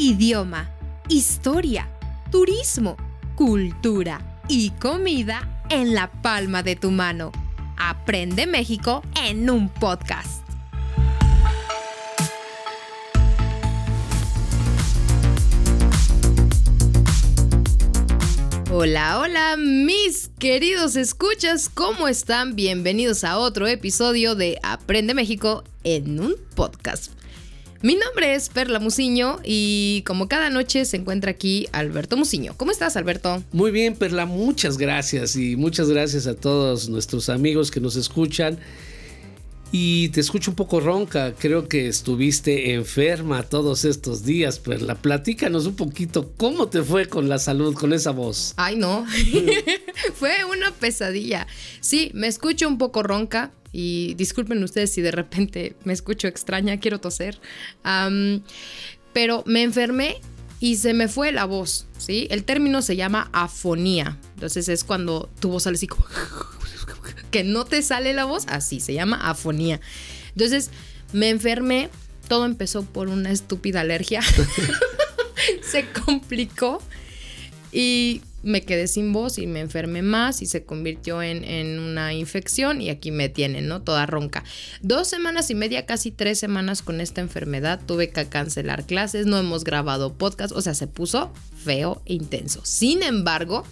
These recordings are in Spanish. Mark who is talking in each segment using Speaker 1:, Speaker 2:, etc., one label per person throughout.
Speaker 1: idioma, historia, turismo, cultura y comida en la palma de tu mano. Aprende México en un podcast. Hola, hola, mis queridos escuchas, ¿cómo están? Bienvenidos a otro episodio de Aprende México en un podcast. Mi nombre es Perla Musiño y como cada noche se encuentra aquí Alberto Musiño. ¿Cómo estás, Alberto?
Speaker 2: Muy bien, Perla, muchas gracias y muchas gracias a todos nuestros amigos que nos escuchan. Y te escucho un poco ronca, creo que estuviste enferma todos estos días, Perla. Platícanos un poquito cómo te fue con la salud, con esa voz.
Speaker 1: Ay, no, fue una pesadilla. Sí, me escucho un poco ronca, y disculpen ustedes si de repente me escucho extraña, quiero toser. pero me enfermé y se me fue la voz, ¿sí? El término se llama afonía. Entonces es cuando tu voz sale así como... que no te sale la voz, así se llama afonía. Entonces me enfermé, todo empezó por una estúpida alergia. se complicó y me quedé sin voz y me enfermé más y se convirtió en, una infección y aquí me tienen, ¿no? Toda ronca. Dos semanas y media, casi tres semanas con esta enfermedad, tuve que cancelar clases, no hemos grabado podcast, o sea, se puso feo e intenso. Sin embargo,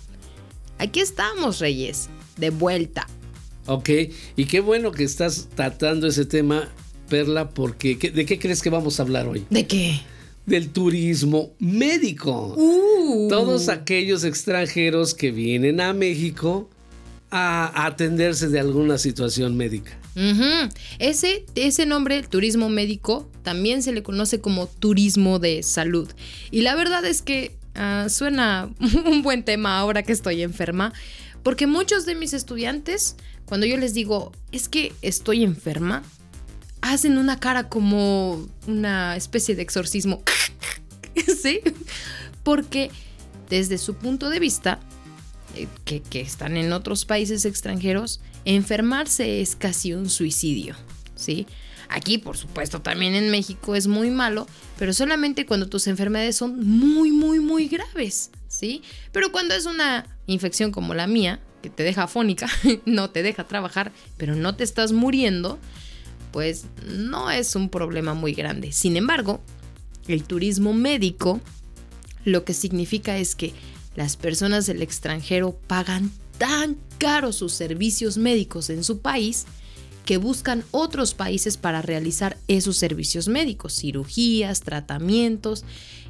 Speaker 1: aquí estamos, Reyes, de vuelta.
Speaker 2: Ok, y qué bueno que estás tratando ese tema, Perla, porque ¿de qué crees que vamos a hablar hoy?
Speaker 1: ¿De qué?
Speaker 2: Del turismo médico.
Speaker 1: Uh.
Speaker 2: Todos aquellos extranjeros que vienen a México a atenderse de alguna situación médica.
Speaker 1: ese, ese nombre, turismo médico, también se le conoce como turismo de salud. Y la verdad es que ah, suena un buen tema ahora que estoy enferma, porque muchos de mis estudiantes, cuando yo les digo, es que estoy enferma, hacen una cara como una especie de exorcismo. ¿Sí? Porque desde su punto de vista, eh, que, están en otros países extranjeros, enfermarse es casi un suicidio. ¿Sí? Aquí, por supuesto, también en México es muy malo, pero solamente cuando tus enfermedades son muy, muy, muy graves. ¿Sí? Pero cuando es una infección como la mía, que te deja afónica, no te deja trabajar, pero no te estás muriendo, pues no es un problema muy grande. Sin embargo, el turismo médico lo que significa es que las personas del extranjero pagan tan caro sus servicios médicos en su país que buscan otros países para realizar esos servicios médicos, cirugías, tratamientos,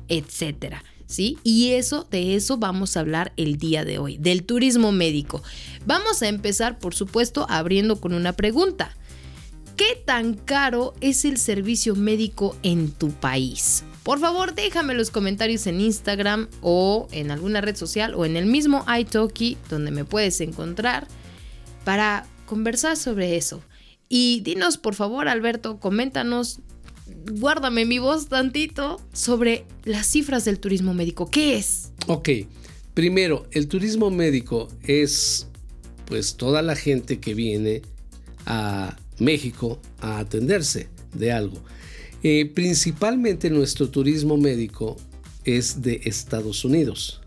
Speaker 1: etcétera. ¿Sí? Y eso, de eso vamos a hablar el día de hoy, del turismo médico. Vamos a empezar, por supuesto, abriendo con una pregunta. ¿Qué tan caro es el servicio médico en tu país? Por favor, déjame los comentarios en Instagram o en alguna red social o en el mismo iTalki donde me puedes encontrar para conversar sobre eso. Y dinos, por favor, Alberto, coméntanos, guárdame mi voz tantito sobre las cifras del turismo médico. ¿Qué es?
Speaker 2: Ok, primero, el turismo médico es pues toda la gente que viene a México a atenderse de algo. Eh, principalmente nuestro turismo médico es de Estados Unidos.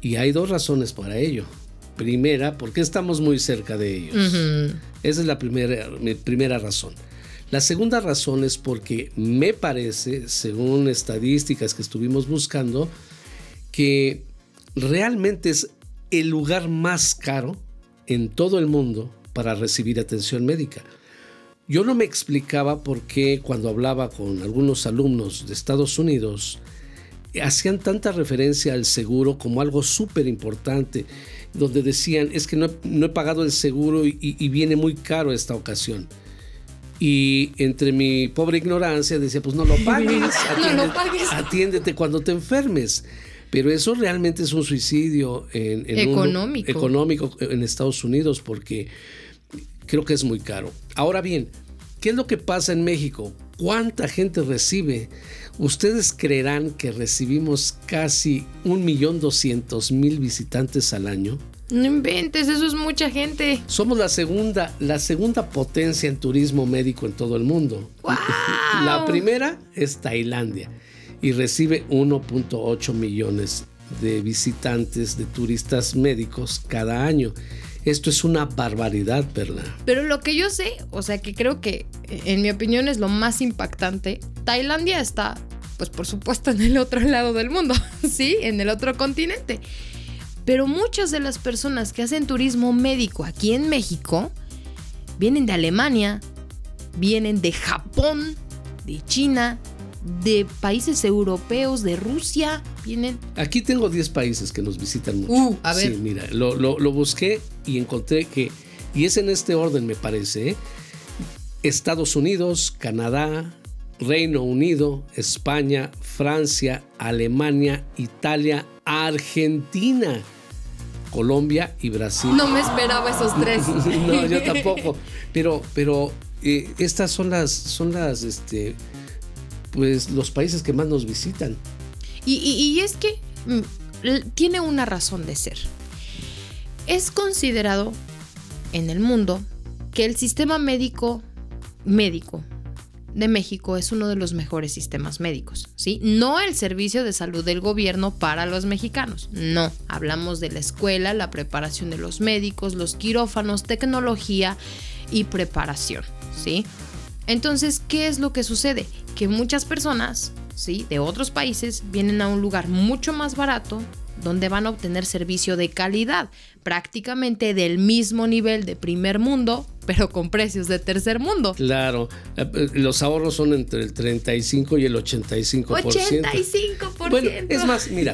Speaker 2: Y hay dos razones para ello. Primera, porque estamos muy cerca de ellos. Esa es la primera, mi primera razón. La segunda razón es porque me parece, según estadísticas que estuvimos buscando, que realmente es el lugar más caro en todo el mundo para recibir atención médica. Yo no me explicaba por qué cuando hablaba con algunos alumnos de Estados Unidos hacían tanta referencia al seguro como algo súper importante, donde decían, es que no he, pagado el seguro y, viene muy caro esta ocasión. Y entre mi pobre ignorancia decía, pues no lo pagues, atiéndete, cuando te enfermes. Pero eso realmente es un suicidio en,
Speaker 1: económico.
Speaker 2: económico en Estados Unidos porque creo que es muy caro. Ahora bien, ¿qué es lo que pasa en México? ¿Cuánta gente recibe? Ustedes creerán que recibimos casi un millón doscientos mil visitantes al año.
Speaker 1: No inventes, eso es mucha gente.
Speaker 2: Somos la segunda, la segunda potencia en turismo médico en todo el mundo. La primera es Tailandia. y recibe 1.8 millones de visitantes, de turistas médicos cada año. Esto es una barbaridad, Perla.
Speaker 1: Pero lo que yo sé, o sea que creo que en mi opinión es lo más impactante, Tailandia está, pues por supuesto, en el otro lado del mundo, ¿sí? En el otro continente. Pero muchas de las personas que hacen turismo médico aquí en México vienen de Alemania, vienen de Japón, de China, de países europeos, de Rusia, vienen.
Speaker 2: Aquí tengo 10 países que nos visitan mucho.
Speaker 1: Uh, a ver.
Speaker 2: Sí, mira, lo, lo, busqué y encontré que, y es en este orden me parece, ¿eh? Estados Unidos, Canadá, Reino Unido, España, Francia, Alemania, Italia, Argentina. Colombia y Brasil.
Speaker 1: No me esperaba esos tres.
Speaker 2: no, yo tampoco. Pero, pero eh, estas son las, son las, este, pues los países que más nos visitan.
Speaker 1: Y, es que mm, tiene una razón de ser. Es considerado en el mundo que el sistema médico médico de México es uno de los mejores sistemas médicos, ¿sí? No el servicio de salud del gobierno para los mexicanos, no. Hablamos de la escuela, la preparación de los médicos, los quirófanos, tecnología y preparación, ¿sí? Entonces, ¿qué es lo que sucede? Que muchas personas, ¿sí? De otros países vienen a un lugar mucho más barato donde van a obtener servicio de calidad, prácticamente del mismo nivel de primer mundo, pero con precios de tercer mundo.
Speaker 2: Claro, eh, eh, los ahorros son entre el 35 y el 85%.
Speaker 1: 85%.
Speaker 2: Bueno, es más, mira,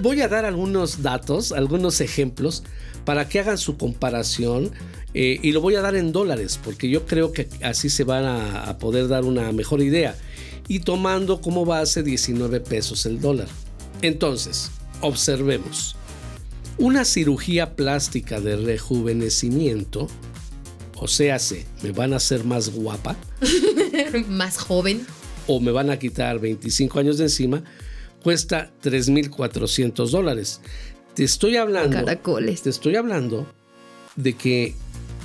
Speaker 2: voy, a dar algunos datos, algunos ejemplos para que hagan su comparación eh, y lo voy a dar en dólares, porque yo creo que así se van a, poder dar una mejor idea. Y tomando como base 19 pesos el dólar. Entonces, observemos. Una cirugía plástica de rejuvenecimiento, o sea, me van a hacer más guapa.
Speaker 1: más joven.
Speaker 2: O me van a quitar 25 años de encima, cuesta 3.400 dólares. Te estoy hablando.
Speaker 1: Caracoles.
Speaker 2: Te estoy hablando de que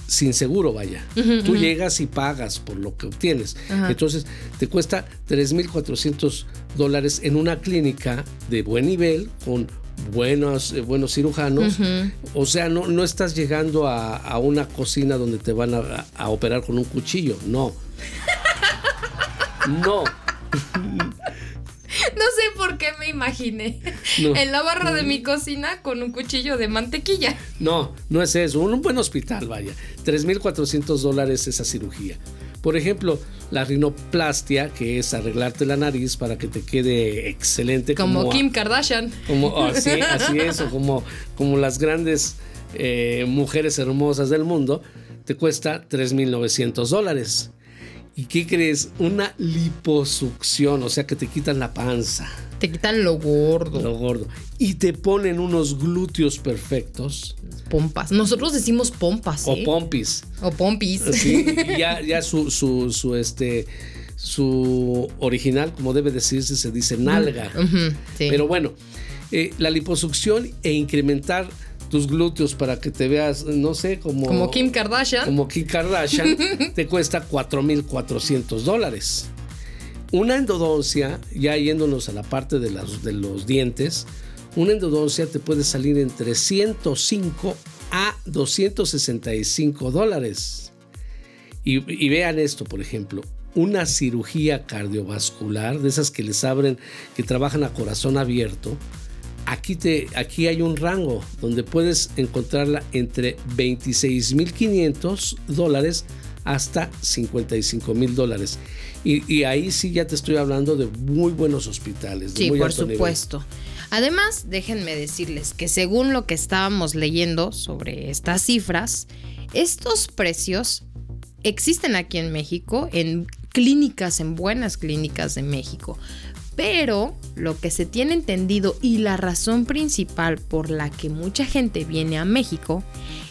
Speaker 2: sin seguro, vaya. Tú llegas y pagas por lo que obtienes. Entonces, te cuesta 3.400 dólares en una clínica de buen nivel, con buenos, eh, buenos cirujanos. O sea, no, no estás llegando a, una cocina donde te van a operar con un cuchillo. No. no.
Speaker 1: Qué me imaginé en la barra de mi cocina con un cuchillo de mantequilla.
Speaker 2: No, no es eso. Un, buen hospital, vaya. 3.400 dólares esa cirugía. Por ejemplo, la rinoplastia, que es arreglarte la nariz para que te quede excelente.
Speaker 1: Como, Kim Kardashian.
Speaker 2: Como, así, así es, o como, como las grandes eh, mujeres hermosas del mundo, te cuesta 3.900 dólares. ¿Y qué crees? Una liposucción, o sea que te quitan la panza.
Speaker 1: Te quitan lo gordo.
Speaker 2: Lo gordo. Y te ponen unos glúteos perfectos.
Speaker 1: Pompas. Nosotros decimos pompas.
Speaker 2: O ¿eh? pompis.
Speaker 1: O pompis.
Speaker 2: Sí, ya, ya su, su, su, este, su original, como debe decirse, se dice nalga. Pero bueno, eh, la liposucción e incrementar tus glúteos para que te veas, no sé, como...
Speaker 1: Como Kim Kardashian.
Speaker 2: Como Kim Kardashian, te cuesta 4.400 dólares. Una endodoncia, ya yéndonos a la parte de, las, de los dientes, una endodoncia te puede salir entre 105 a 265 dólares. Y, y vean esto, por ejemplo, una cirugía cardiovascular, de esas que les abren, que trabajan a corazón abierto, aquí, te, aquí hay un rango donde puedes encontrarla entre 26.500 dólares hasta 55 mil dólares. Y, ahí sí ya te estoy hablando de muy buenos hospitales.
Speaker 1: sí, por supuesto. Además, déjenme decirles que según lo que estábamos leyendo sobre estas cifras, estos precios existen aquí en México, en clínicas, en buenas clínicas de México. Pero lo que se tiene entendido y la razón principal por la que mucha gente viene a México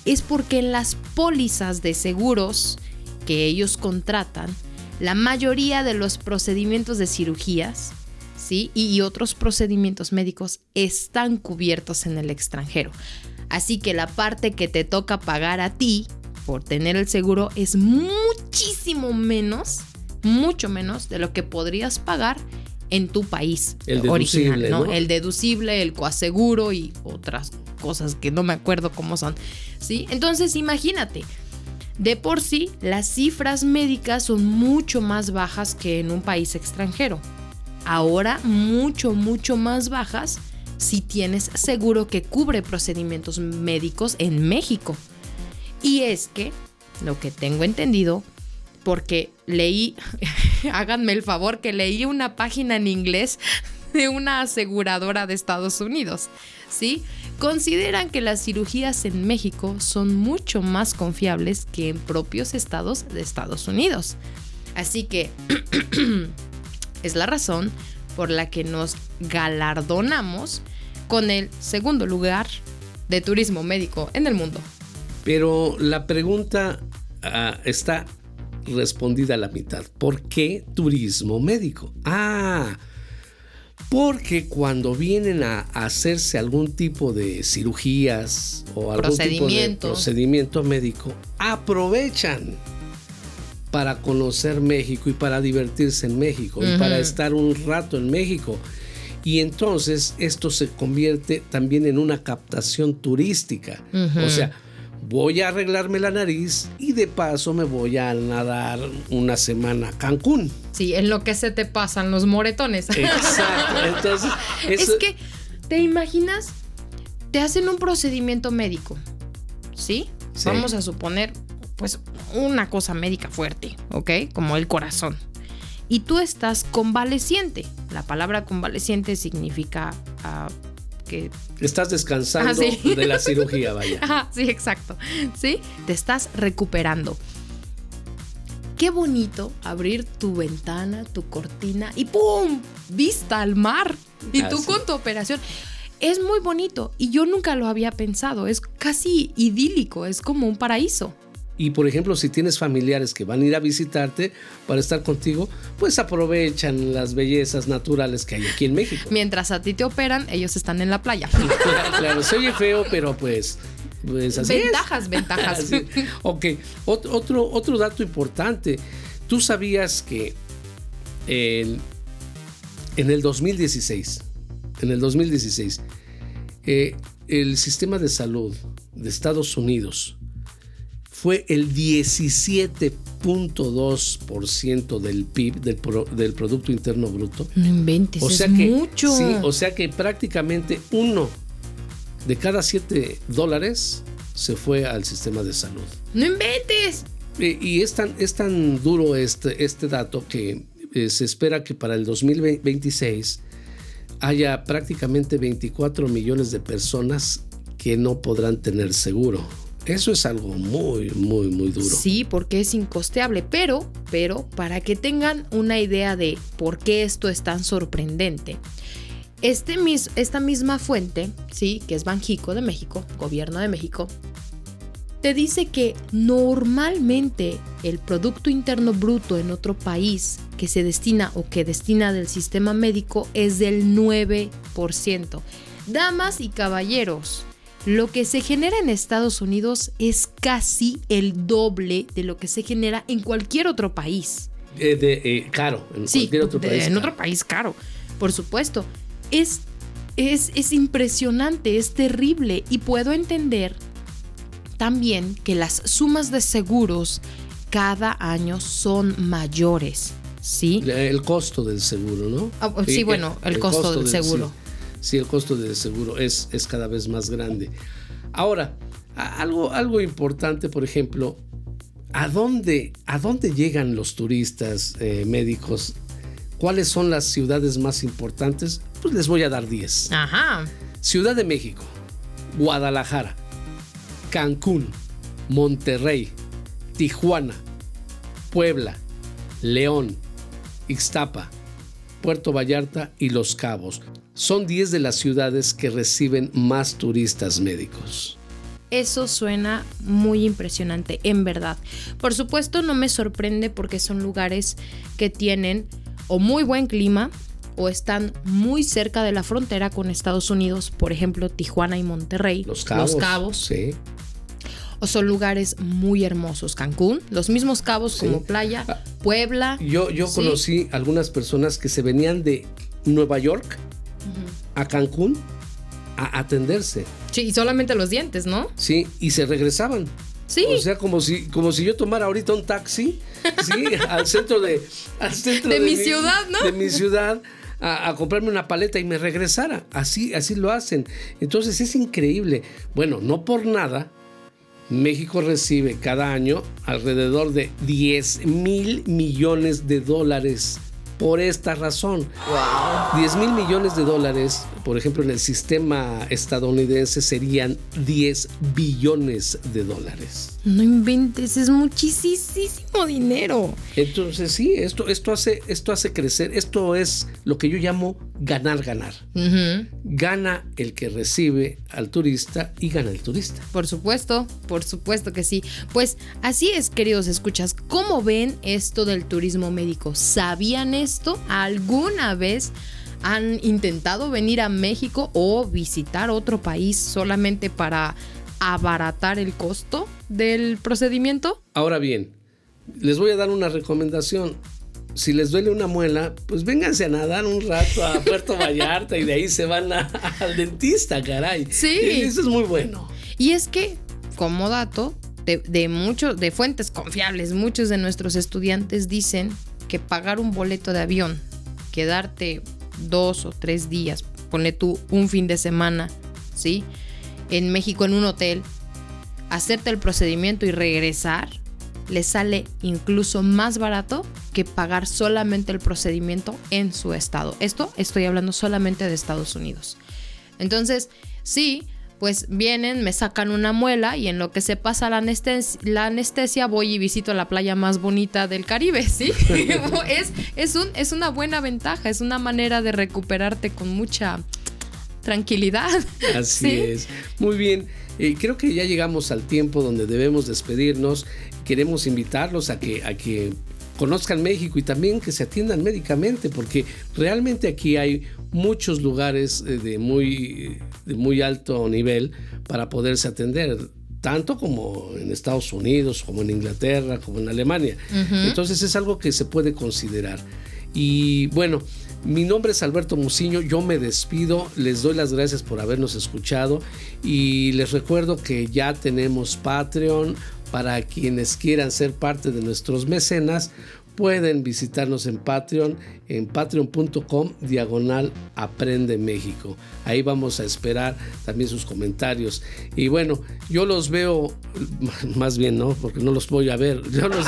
Speaker 1: es porque las pólizas de seguros que ellos contratan, la mayoría de los procedimientos de cirugías ¿sí? y otros procedimientos médicos están cubiertos en el extranjero. Así que la parte que te toca pagar a ti por tener el seguro es muchísimo menos, mucho menos de lo que podrías pagar en tu país
Speaker 2: El
Speaker 1: original. ¿no? El deducible, el coaseguro y otras cosas que no me acuerdo cómo son, ¿sí? Entonces, imagínate, de por sí, las cifras médicas son mucho más bajas que en un país extranjero. Ahora, mucho, mucho más bajas si tienes seguro que cubre procedimientos médicos en México. Y es que, lo que tengo entendido, porque leí, háganme el favor, que leí una página en inglés de una aseguradora de Estados Unidos, ¿sí? Consideran que las cirugías en México son mucho más confiables que en propios estados de Estados Unidos. Así que es la razón por la que nos galardonamos con el segundo lugar de turismo médico en el mundo.
Speaker 2: Pero la pregunta ah, está respondida a la mitad. ¿Por qué turismo médico? Ah, porque cuando vienen a hacerse algún tipo de cirugías o algún tipo de
Speaker 1: Procedimiento.
Speaker 2: médico, aprovechan para conocer México y para divertirse en México y para estar un rato en México. Y entonces esto se convierte también en una captación turística. O sea, voy a arreglarme la nariz y de paso me voy a nadar una semana a Cancún.
Speaker 1: Sí, en lo que se te pasan los moretones.
Speaker 2: Exacto. Entonces, eso,
Speaker 1: Es que, ¿te imaginas? Te hacen un procedimiento médico, ¿sí?
Speaker 2: Sí.
Speaker 1: Vamos a suponer, pues, una cosa médica fuerte, ¿ok? Como el corazón. Y tú estás convaleciente. La palabra convaleciente significa ah, que
Speaker 2: estás descansando
Speaker 1: Ah, sí.
Speaker 2: de la cirugía, vaya.
Speaker 1: Ajá, sí, exacto. ¿Sí? Te estás recuperando. Qué bonito abrir tu ventana, tu cortina y ¡pum! Vista al mar. Y tú con tu operación. Es muy bonito y yo nunca lo había pensado. Es casi idílico, es como un paraíso.
Speaker 2: Y por ejemplo, si tienes familiares que van a ir a visitarte para estar contigo, pues aprovechan las bellezas naturales que hay aquí en México.
Speaker 1: Mientras a ti te operan, ellos están en la playa.
Speaker 2: Claro, claro, se oye feo, pero pues, pues así es.
Speaker 1: ventajas, ventajas.
Speaker 2: Ok, Ot- otro, otro dato importante. ¿Tú sabías que en, en el 2016, en el 2016, eh, el sistema de salud de Estados Unidos fue el 17.2% del PIB, del, pro- del Producto Interno Bruto?
Speaker 1: No inventes,
Speaker 2: O sea
Speaker 1: es
Speaker 2: que,
Speaker 1: mucho.
Speaker 2: sí, o sea que prácticamente uno de cada siete dólares se fue al sistema de salud.
Speaker 1: no inventes.
Speaker 2: Y es tan, es tan duro este, este dato que eh, se espera que para el 2026 haya prácticamente 24 millones de personas que no podrán tener seguro. Eso es algo muy, muy, muy duro.
Speaker 1: Sí, porque es incosteable, pero, pero para que tengan una idea de por qué esto es tan sorprendente. Este mis, esta misma fuente, sí, que es Banjico de México, Gobierno de México, te dice que normalmente el Producto Interno Bruto en otro país que se destina o que destina del sistema médico es del 9%. Damas y caballeros, lo que se genera en Estados Unidos es casi el doble de lo que se genera en cualquier otro país.
Speaker 2: Eh, de, eh, caro, en
Speaker 1: Sí,
Speaker 2: cualquier otro
Speaker 1: de-
Speaker 2: país.
Speaker 1: en
Speaker 2: caro.
Speaker 1: otro país caro, por supuesto. Es, es, es impresionante, es terrible y puedo entender también que las sumas de seguros cada año son mayores, ¿sí?
Speaker 2: El costo del seguro, ¿no?
Speaker 1: Ah, sí,
Speaker 2: Eh,
Speaker 1: bueno, el costo del seguro.
Speaker 2: Sí, sí, el costo del seguro es, es cada vez más grande. Ahora, algo, algo importante, por ejemplo, ¿a dónde, a dónde llegan los turistas eh, médicos? ¿Cuáles son las ciudades más importantes? Pues les voy a dar 10.
Speaker 1: Ajá.
Speaker 2: Ciudad de México, Guadalajara, Cancún, Monterrey, Tijuana, Puebla, León, Ixtapa, Puerto Vallarta y Los Cabos. Son 10 de las ciudades que reciben más turistas médicos.
Speaker 1: Eso suena muy impresionante, en verdad. Por supuesto, no me sorprende porque son lugares que tienen o muy buen clima o están muy cerca de la frontera con Estados Unidos, por ejemplo, Tijuana y Monterrey.
Speaker 2: Los Cabos.
Speaker 1: Los Cabos.
Speaker 2: Sí.
Speaker 1: O son lugares muy hermosos. Cancún, los mismos cabos
Speaker 2: Sí.
Speaker 1: como playa.
Speaker 2: Ah,
Speaker 1: Puebla.
Speaker 2: Yo, yo
Speaker 1: Sí.
Speaker 2: conocí algunas personas que se venían de Nueva York a Cancún a atenderse,
Speaker 1: Sí, y solamente los dientes, ¿no?
Speaker 2: ¿sí? Y se regresaban.
Speaker 1: Sí.
Speaker 2: O sea, como si, como si yo tomara ahorita un taxi, ¿sí? al centro de, al centro
Speaker 1: De mi ciudad, ¿no?
Speaker 2: De mi ciudad. A, a comprarme una paleta y me regresara. Así, así lo hacen. Entonces es increíble. Bueno, no por nada. México recibe cada año alrededor de 10 mil millones de dólares por esta razón. 10 mil millones de dólares, por ejemplo, en el sistema estadounidense serían 10 billones de dólares.
Speaker 1: No inventes, es muchísimo dinero.
Speaker 2: Entonces sí, esto, esto, hace, esto hace crecer, esto es lo que yo llamo ganar, ganar. Gana el que recibe al turista y gana el turista.
Speaker 1: Por supuesto, por supuesto que sí. Pues así es, queridos escuchas. ¿Cómo ven esto del turismo médico? ¿Sabían esto? ¿Alguna vez han intentado venir a México o visitar otro país solamente para abaratar el costo del procedimiento?
Speaker 2: Ahora bien, les voy a dar una recomendación. Si les duele una muela, pues vénganse a nadar un rato a Puerto Vallarta y de ahí se van a- al dentista, caray.
Speaker 1: Sí.
Speaker 2: Eso es muy bueno.
Speaker 1: Y es que, como dato, de, de muchos, de fuentes confiables, muchos de nuestros estudiantes dicen que pagar un boleto de avión, quedarte dos o tres días, ponle tú un fin de semana, ¿sí? En México en un hotel, hacerte el procedimiento y regresar, le sale incluso más barato que pagar solamente el procedimiento en su estado. Esto estoy hablando solamente de Estados Unidos. Entonces, sí, pues vienen, me sacan una muela y en lo que se pasa la anestesia, la anestesia voy y visito la playa más bonita del Caribe, ¿sí? es, es, un, es una buena ventaja, es una manera de recuperarte con mucha tranquilidad.
Speaker 2: Así
Speaker 1: Sí.
Speaker 2: es. Muy bien. Eh, creo que ya llegamos al tiempo donde debemos despedirnos. Queremos invitarlos a que, a que conozcan México y también que se atiendan médicamente, porque realmente aquí hay muchos lugares eh, de muy, de muy alto nivel para poderse atender tanto como en Estados Unidos, como en Inglaterra, como en Alemania. Entonces es algo que se puede considerar. Y bueno, mi nombre es Alberto Muciño, yo me despido, les doy las gracias por habernos escuchado y les recuerdo que ya tenemos Patreon para quienes quieran ser parte de nuestros mecenas. Pueden visitarnos en Patreon, en patreon.com diagonal Aprende México. Ahí vamos a esperar también sus comentarios. Y bueno, yo los veo, más bien no, porque no los voy a ver. Yo, los-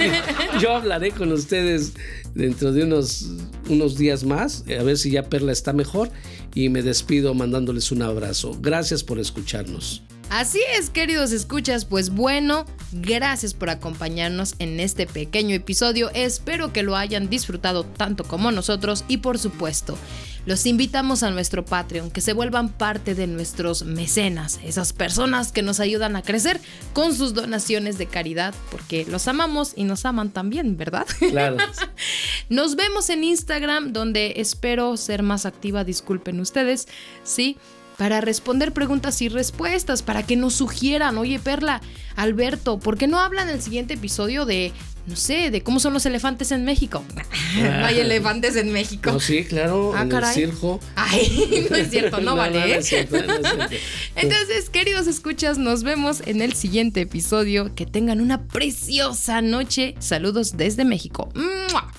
Speaker 2: yo hablaré con ustedes dentro de unos, unos días más, a ver si ya Perla está mejor. Y me despido mandándoles un abrazo. Gracias por escucharnos.
Speaker 1: Así es, queridos escuchas, pues bueno, gracias por acompañarnos en este pequeño episodio. Espero que lo hayan disfrutado tanto como nosotros y por supuesto, los invitamos a nuestro Patreon, que se vuelvan parte de nuestros mecenas, esas personas que nos ayudan a crecer con sus donaciones de caridad, porque los amamos y nos aman también, ¿verdad?
Speaker 2: Claro.
Speaker 1: Nos vemos en Instagram, donde espero ser más activa, disculpen ustedes, ¿sí? Para responder preguntas y respuestas, para que nos sugieran, oye Perla, Alberto, ¿por qué no hablan en el siguiente episodio de, no sé, de cómo son los elefantes en México? no hay elefantes en México.
Speaker 2: No, sí, claro,
Speaker 1: Ah,
Speaker 2: en
Speaker 1: caray.
Speaker 2: el circo.
Speaker 1: Ay, no es cierto, no, vale.
Speaker 2: no
Speaker 1: ¿eh?
Speaker 2: es cierto, no es cierto.
Speaker 1: Entonces, queridos escuchas, nos vemos en el siguiente episodio. Que tengan una preciosa noche. Saludos desde México. ¡Mua!